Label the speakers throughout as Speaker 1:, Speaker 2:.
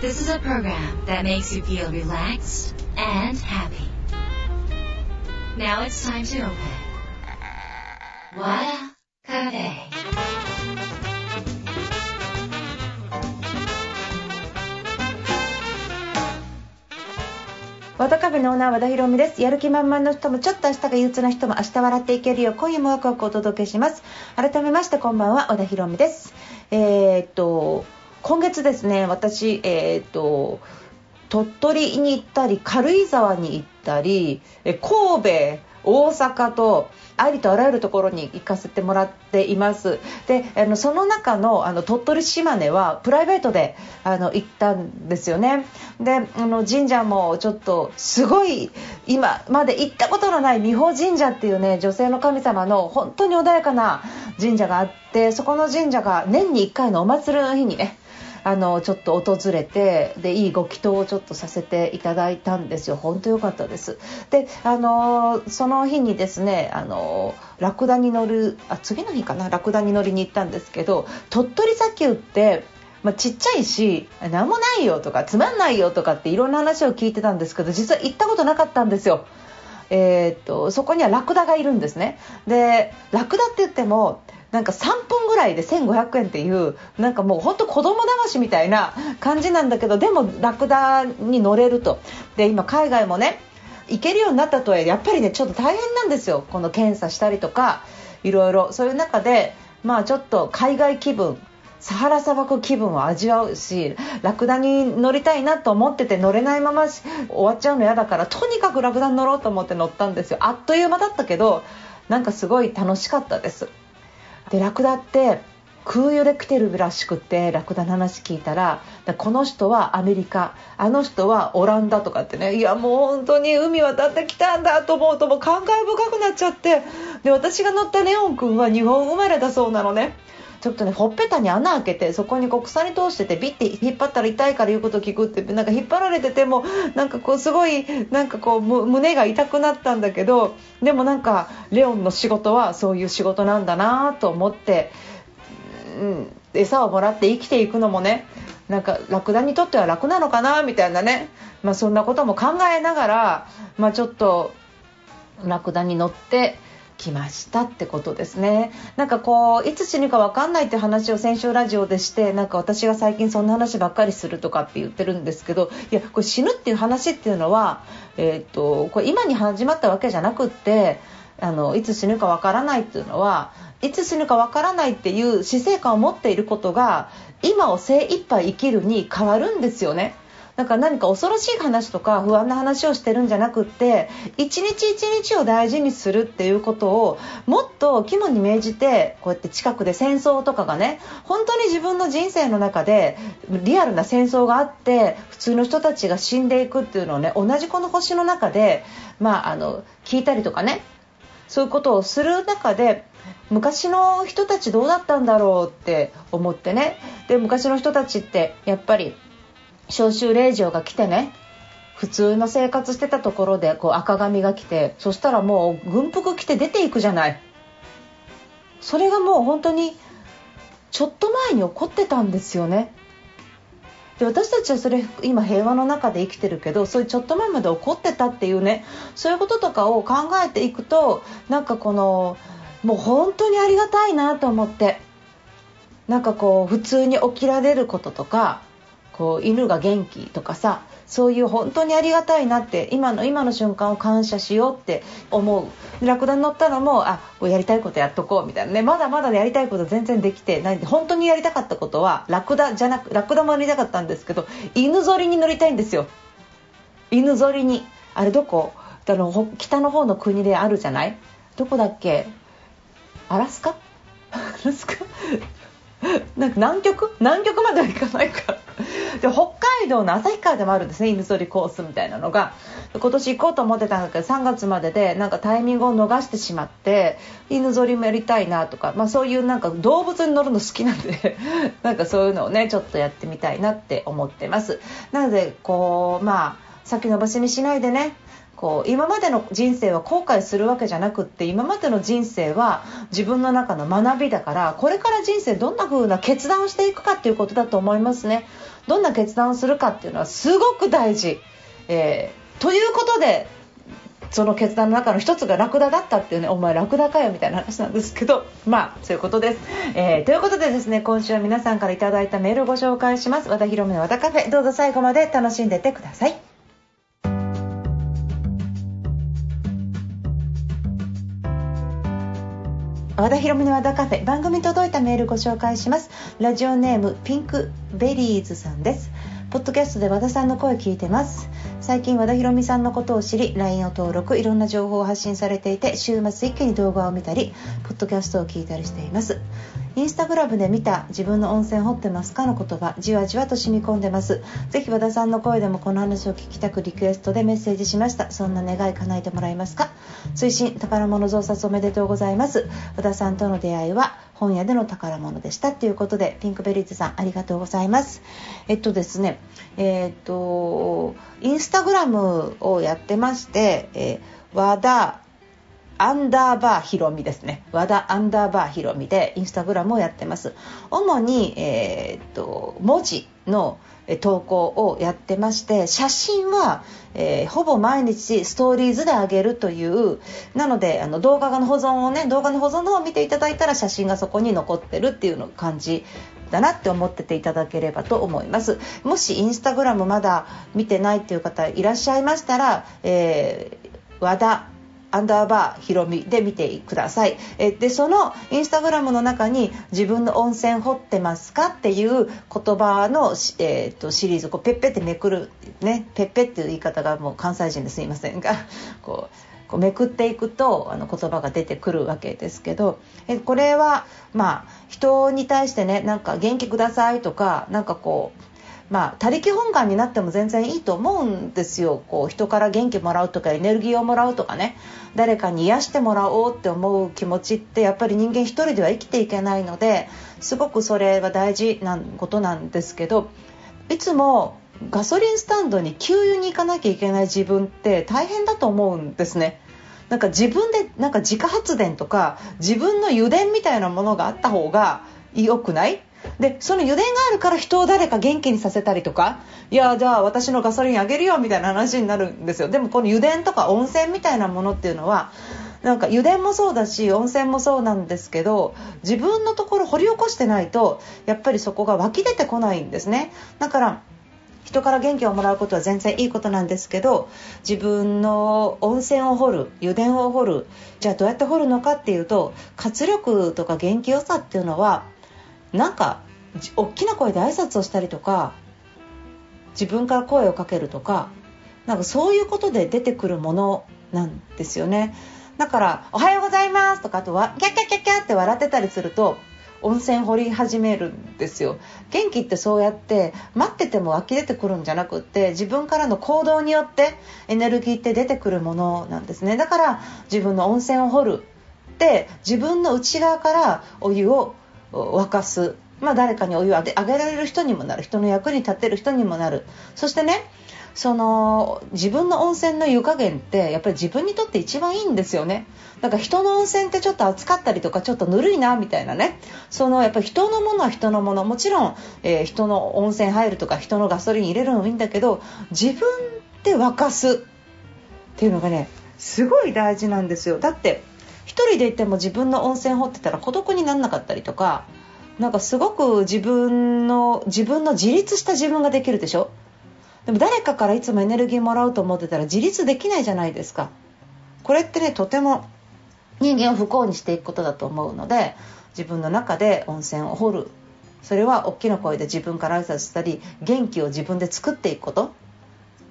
Speaker 1: This is a program that makes you feel relaxed and happy. Now it's time to open. Wada Cafe.
Speaker 2: 和田カフェのオーナー和田博美ですやる気満々の人もちょっと明日が憂鬱な人も明日笑っていけるよう今夜もワクワクお届けします改めましてこんばんは和田博美ですえーっと今月ですね私えーっと鳥取に行ったり軽井沢に行ったり神戸大阪とありとあらゆるところに行かせてもらっています。であのその中のあの鳥取島根はプライベートであの行ったんですよね。であの神社もちょっとすごい今まで行ったことのない美保神社っていうね女性の神様の本当に穏やかな神社があってそこの神社が年に1回のお祭りの日にねあのちょっと訪れてでいいご祈祷をちょっとさせていただいたんですよ。本当良かったです。であのその日にですねあのラクダに乗るあ次の日かな？ラクダに乗りに行ったんですけど鳥取砂丘ってまあ、ちっちゃいし何もないよとかつまんないよとかっていろんな話を聞いてたんですけど実は行ったことなかったんですよ。えー、っとそこにはラクダがいるんですね。でラクダって言ってもなんか3分ぐらいで1500円っていうなんかもう本当子供騙しみたいな感じなんだけどでもラクダに乗れると。で今海外もね行けるようになったとはいえやっぱりねちょっと大変なんですよ。この検査したりとかいろいろ。そういう中でまあちょっと海外気分サハラ砂漠気分を味わうしラクダに乗りたいなと思ってて乗れないまま終わっちゃうの嫌だからとにかくラクダに乗ろうと思って乗ったんですよ。あっという間だったけどなんかすごい楽しかったです。でラクダって空輸で来てるらしくてラクダの話聞いたらこの人はアメリカあの人はオランダとかってねいやもう本当に海渡ってきたんだと思うともう感慨深くなっちゃってで私が乗ったレオン君は日本生まれだそうなのね。ちょっとねほっぺたに穴開けてそこにこう鎖通しててビッて引っ張ったら痛いから言うこと聞くってなんか引っ張られててもなんかこうすごいなんかこう胸が痛くなったんだけどでもなんかレオンの仕事はそういう仕事なんだなと思って、うん、餌をもらって生きていくのもねなんかラクダにとっては楽なのかなみたいなね、まあ、そんなことも考えながら、まあ、ちょっとラクダに乗ってきましたってことですねなんかこういつ死ぬか分かんないって話を先週ラジオでしてなんか私が最近そんな話ばっかりするとかって言ってるんですけどいやこれ死ぬっていう話っていうのは、えー、っとこれ今に始まったわけじゃなくってあのいつ死ぬか分からないっていうのはいつ死ぬか分からないっていう死生観を持っていることが今を精一杯生きるに変わるんですよね。なんか何か恐ろしい話とか不安な話をしてるんじゃなくって一日一日を大事にするっていうことをもっと肝に銘じてこうやって近くで戦争とかがね本当に自分の人生の中でリアルな戦争があって普通の人たちが死んでいくっていうのをね同じこの星の中で、まあ、あの聞いたりとかねそういうことをする中で昔の人たちどうだったんだろうって思ってね。で昔の人たちってやっぱり召集令状が来てね普通の生活してたところでこう赤紙が来てそしたらもう軍服着て出ていくじゃない。それがもう本当にちょっと前に起こってたんですよね。で私たちはそれ今平和の中で生きてるけどそういうちょっと前まで起こってたっていうねそういうこととかを考えていくとなんかこのもう本当にありがたいなと思ってなんかこう普通に起きられることとかこう犬が元気とかさそういう本当にありがたいなって今の今の瞬間を感謝しようって思う。ラクダに乗ったのもあやりたいことやっとこうみたいな。ねまだまだやりたいこと全然できてないんで本当にやりたかったことはラクダじゃなくラクダもやりたかったんですけど犬ぞりに乗りたいんですよ。犬ぞりに。あれどこ？あの北の方の国であるじゃない？どこだっけ？アラスカ？アラスカ？なんか南極？南極までは行かないか。で北海道の旭川でもあるんですね犬ぞりコースみたいなのが。今年行こうと思ってたんだけど3月まででなんかタイミングを逃してしまって犬ぞりもやりたいなとか、まあ、そういうなんか動物に乗るの好きなんで なんかそういうのをねちょっとやってみたいなって思ってます。なのでこうまあ先延ばしにしないでねこう今までの人生は後悔するわけじゃなくって今までの人生は自分の中の学びだからこれから人生どんな風な決断をしていくかっていうことだと思いますね。どんな決断をするかっていうのはすごく大事、えー、ということでその決断の中の一つがラクダだったっていうねお前ラクダかよみたいな話なんですけどまあそういうことです、えー、ということでですね今週は皆さんから頂いたメールをご紹介します。和田博美の和田カフェ。どうぞ最後まで楽しんでってください。和田博美の和田カフェ番組届いたメールご紹介します。ラジオネームピンクベリーズさんです。ポッドキャストで和田さんの声聞いてます。最近和田博美さんのことを知り LINE を登録いろんな情報を発信されていて週末一気に動画を見たりポッドキャストを聞いたりしています。インスタグラムで見た自分の温泉掘ってますかの言葉じわじわと染み込んでます。ぜひ和田さんの声でもこの話を聞きたくリクエストでメッセージしました。そんな願い叶えてもらえますか？推進宝物増刷おめでとうございます。和田さんとの出会いは本屋での宝物でした。ということでピンクベリーズさんありがとうございます。えっとですねえー、っとインスタグラムをやってまして、えー、和田アンダーバーひろみですね。和田アンダーバーひろみでインスタグラムをやってます。主に、えー、っと、文字の投稿をやってまして写真は、えー、ほぼ毎日ストーリーズで上げるというなのであの動画の保存をね動画の保存の方を見ていただいたら写真がそこに残ってるっていうの感じだなって思ってていただければと思いますもしインスタグラムまだ見てないっていう方いらっしゃいましたら、えー、和田アンダーバーひろみで見てください。えで、そのインスタグラムの中に自分の温泉掘ってますかっていう言葉の、えーと、シリーズ、こうペッペってめくる、ね、ペッペっていう言い方がもう関西人ですいませんが、こう、こうめくっていくとあの言葉が出てくるわけですけどえこれはまあ人に対してねなんか元気くださいとかなんかこうまあ、他力本願になっても全然いいと思うんですよ。こう人から元気もらうとかエネルギーをもらうとかね。誰かに癒してもらおうって思う気持ちってやっぱり人間一人では生きていけないのですごくそれは大事なことなんですけどいつもガソリンスタンドに給油に行かなきゃいけない自分って大変だと思うんですね。なんか自分でなんか自家発電とか自分の油田みたいなものがあった方が良くない？でその油田があるから人を誰か元気にさせたりとかいやじゃあ私のガソリンあげるよみたいな話になるんですよ。でもこの油田とか温泉みたいなものっていうのはなんか油田もそうだし温泉もそうなんですけど自分のところ掘り起こしてないとやっぱりそこが湧き出てこないんですね。だから人から元気をもらうことは全然いいことなんですけど自分の温泉を掘る油田を掘るじゃあどうやって掘るのかっていうと活力とか元気よさっていうのはなんか大きな声で挨拶をしたりとか自分から声をかけるとかなんかそういうことで出てくるものなんですよね。だから「おはようございます」とかあとは「キャッキャッキャッキャ」って笑ってたりすると温泉掘り始めるんですよ。元気ってそうやって待ってても湧き出てくるんじゃなくって自分からの行動によってエネルギーって出てくるものなんですね。だから自分の温泉を掘るって自分の内側からお湯を沸かす、まあ、誰かにお湯をあげられる人にもなる。人の役に立てる人にもなる。そしてねその自分の温泉の湯加減ってやっぱり自分にとって一番いいんですよね。だから人の温泉ってちょっと暑かったりとかちょっとぬるいなみたいなね。そのやっぱり人のものは人のもの。もちろん、えー、人の温泉入るとか人のガソリン入れるのもいいんだけど自分で沸かすっていうのがねすごい大事なんですよ。だって1人でいても自分の温泉掘ってたら孤独にならなかったりとかなんかすごく自分の自分の自立した自分ができるでしょ？でも誰かからいつもエネルギーもらうと思ってたら自立できないじゃないですか。これってねとても人間を不幸にしていくことだと思うので自分の中で温泉を掘る。それは大きな声で自分から挨拶したり元気を自分で作っていくこと。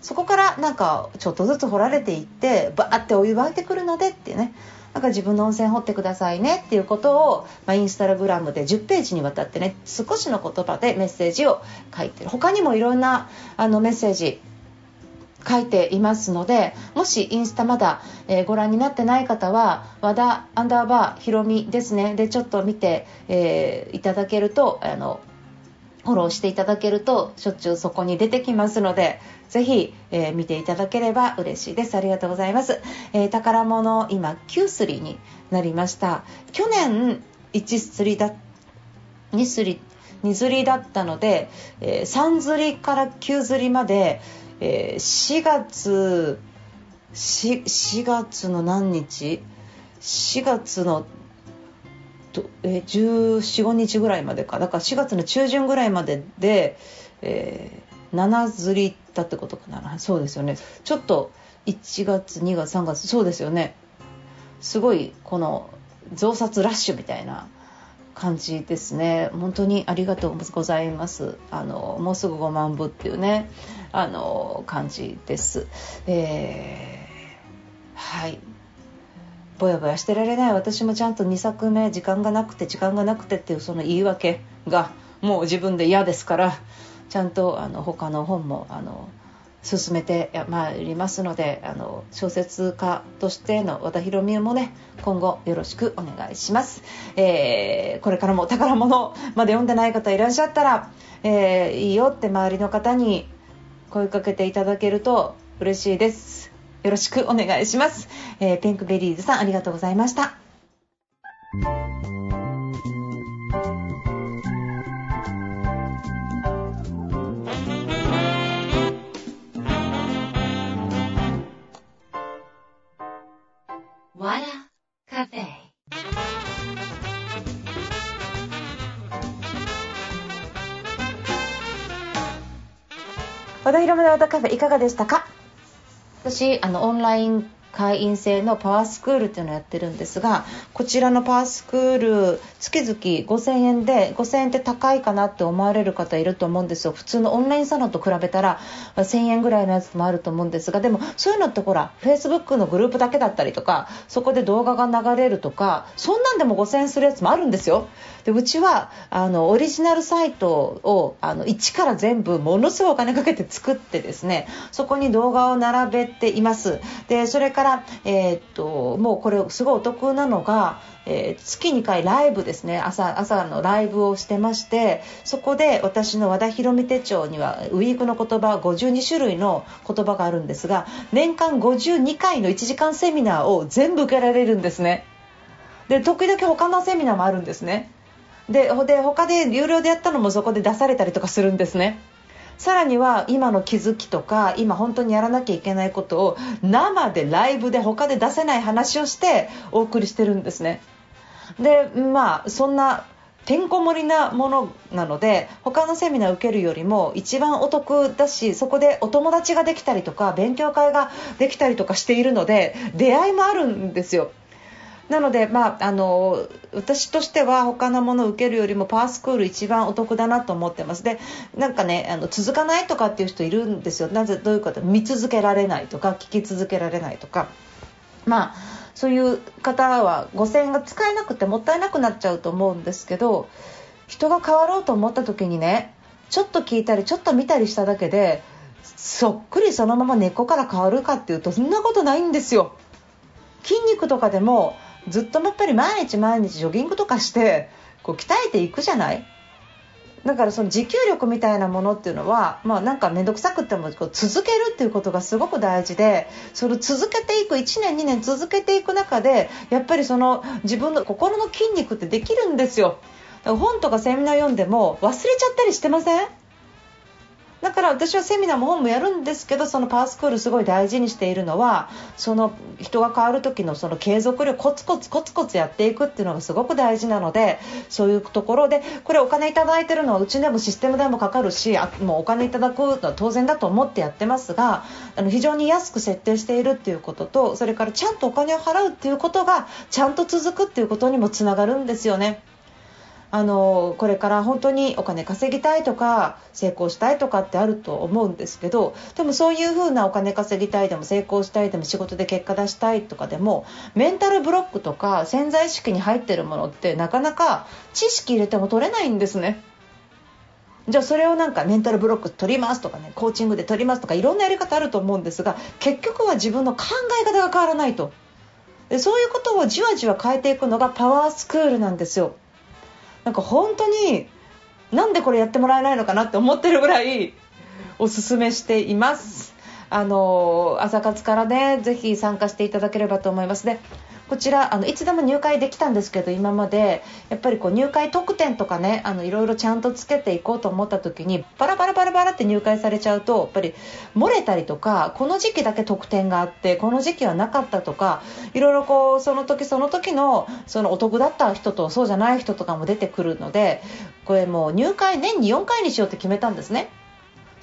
Speaker 2: そこからなんかちょっとずつ掘られていってバーってお湯沸いてくるのでっていうね。だか自分の温泉掘ってくださいねっていうことを、まあ、インスタグラムで10ページにわたってね少しの言葉でメッセージを書いてる。他にもいろんなあのメッセージ書いていますのでもしインスタまだ、えー、ご覧になってない方は和田アンダーバーひろみですね。でちょっと見て、えー、いただけるとあのフォローしていただけるとしょっちゅうそこに出てきますのでぜひ、えー、見ていただければ嬉しいです。ありがとうございます、えー、宝物今9すりになりました。去年1すりだ2すり2釣りだったので、えー、3釣りから9釣りまで、えー、4月 4, 4月の何日？4月のえー、1415日ぐらいまでか。だから4月の中旬ぐらいまでで、えー、7釣りだってことかな。そうですよね。ちょっと1月2月3月そうですよね。すごいこの増刷ラッシュみたいな感じですね。本当にありがとうございます。あのもうすぐ5万部っていうねあの感じです、えー、はい。ぼやぼやしてられない私もちゃんと2作目時間がなくて時間がなくてっていうその言い訳がもう自分で嫌ですからちゃんとあの他の本もあの進めてまいりますのであの小説家としての和田裕美もね今後よろしくお願いします、えー、これからも宝物まで読んでない方いらっしゃったら、えー、いいよって周りの方に声かけていただけると嬉しいです。よろしくお願いします、えー、ピンクベリーズさんありがとうございました。和田広めの和田カフェいかがでしたか？私あのオンライン会員制のパワースクールっていうのをやってるんですがこちらのパワースクール月々5000円で5000円って高いかなって思われる方いると思うんですよ。普通のオンラインサロンと比べたら1000円ぐらいのやつもあると思うんですがでもそういうのってほら Facebook のグループだけだったりとかそこで動画が流れるとかそんなんでも5000円するやつもあるんですよ。でうちはあのオリジナルサイトをあの一から全部ものすごいお金かけて作ってですねそこに動画を並べています。でそれから、えー、っともうこれすごいお得なのがえー、月2回ライブですね。朝朝のライブをしてましてそこで私の和田博美手帳にはウィークの言葉52種類の言葉があるんですが年間52回の1時間セミナーを全部受けられるんですね。で時々他のセミナーもあるんですね。でで他で有料でやったのもそこで出されたりとかするんですね。さらには今の気づきとか今本当にやらなきゃいけないことを生でライブで他で出せない話をしてお送りしてるんですね。でまあそんなてんこ盛りなものなので他のセミナー受けるよりも一番お得だしそこでお友達ができたりとか勉強会ができたりとかしているので出会いもあるんですよ。なので、まあ、あの私としては他のものを受けるよりもパワースクール一番お得だなと思ってます。でなんかねあの続かないとかっていう人いるんですよ。なぜどういうこと？見続けられないとか聞き続けられないとか。まあそういう方は5000円が使えなくてもったいなくなっちゃうと思うんですけど人が変わろうと思った時にねちょっと聞いたりちょっと見たりしただけでそっくりそのまま根っこから変わるかっていうとそんなことないんですよ。筋肉とかでもずっとやっぱり毎日毎日ジョギングとかしてこう鍛えていくじゃない？だからその持久力みたいなものっていうのは、まあ、なんか面倒くさくてもこう続けるっていうことがすごく大事でそれを続けていく1年2年続けていく中でやっぱりその自分の心の筋肉ってできるんですよ。本とかセミナー読んでも忘れちゃったりしてません？だから私はセミナーも本もやるんですけどそのパワースクールすごい大事にしているのはその人が変わる時のその継続力コツコツコツコツやっていくっていうのがすごく大事なのでそういうところでこれお金いただいてるのはうちでもシステム代もかかるしあもうお金いただくのは当然だと思ってやってますがあの非常に安く設定しているっていうこととそれからちゃんとお金を払うっていうことがちゃんと続くっていうことにもつながるんですよね。あのこれから本当にお金稼ぎたいとか成功したいとかってあると思うんですけどでもそういう風なお金稼ぎたいでも成功したいでも仕事で結果出したいとかでもメンタルブロックとか潜在意識に入ってるものってなかなか知識入れても取れないんですね。じゃあそれをなんかメンタルブロック取りますとかねコーチングで取りますとかいろんなやり方あると思うんですが結局は自分の考え方が変わらないとでそういうことをじわじわ変えていくのがパワースクールなんですよなんか本当になんでこれやってもらえないのかなって思ってるぐらいおすすめしています。あの朝活からねぜひ参加していただければと思います。ねこちらあのいつでも入会できたんですけど今までやっぱりこう入会特典とかねあのいろいろちゃんとつけていこうと思った時にバラバラバラバラって入会されちゃうとやっぱり漏れたりとかこの時期だけ特典があってこの時期はなかったとかいろいろこうその時その時のそのお得だった人とそうじゃない人とかも出てくるのでこれもう入会年に4回にしようって決めたんですね。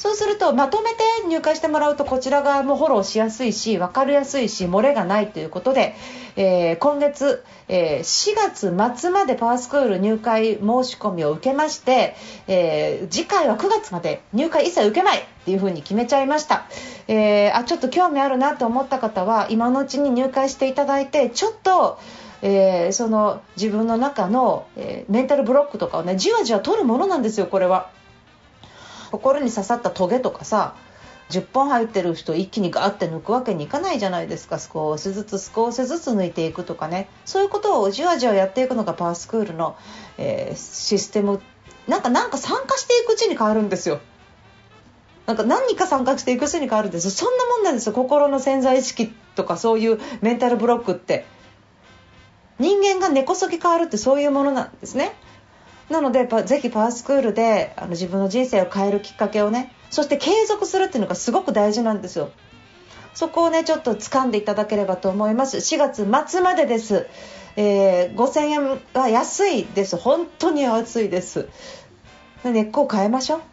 Speaker 2: そうするとまとめて入会してもらうとこちら側もフォローしやすいし分かりやすいし漏れがないということで、えー、今月、えー、4月末までパワースクール入会申し込みを受けまして、えー、次回は9月まで入会一切受けないっていう風に決めちゃいました、えーあちょっと興味あるなと思った方は今のうちに入会していただいてちょっとえー、その自分の中の、えー、メンタルブロックとかをねじわじわ取るものなんですよこれは。心に刺さったトゲとかさ10本入ってる人一気にガーって抜くわけにいかないじゃないですか。少しずつ少しずつ抜いていくとかね。そういうことをじわじわやっていくのがパワースクールの、えー、システム。なんかなんか参加していくうちに変わるんですよ。なんか何か参加していくうちに変わるんですそんなもんなんですよ。心の潜在意識とかそういうメンタルブロックって。人間が根こそぎ変わるってそういうものなんですね。なのでぜひパワースクールであの自分の人生を変えるきっかけをねそして継続するっていうのがすごく大事なんですよ。そこをねちょっと掴んでいただければと思います。4月末までです、えー、5000円は安いです。本当に安いです。根っこを変えましょう。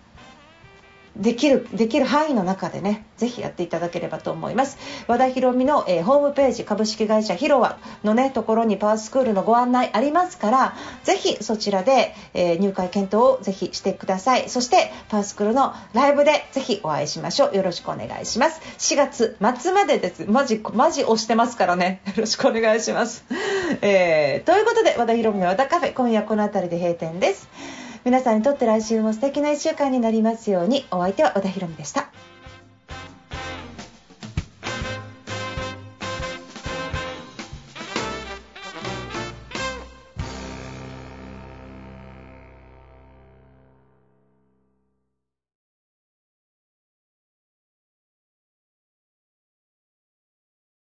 Speaker 2: できるできる範囲の中でねぜひやっていただければと思います。和田博美の、えー、ホームページ株式会社ヒロワのねところにパワースクールのご案内ありますからぜひそちらで、えー、入会検討をぜひしてください。そしてパワースクールのライブでぜひお会いしましょう。よろしくお願いします。4月末までです。マジマジ押してますからね。よろしくお願いします、えー、ということで和田博美の和田カフェ今夜この辺りで閉店です。皆さんにとって来週も素敵な1週間になりますようにお相手は小田博美でした。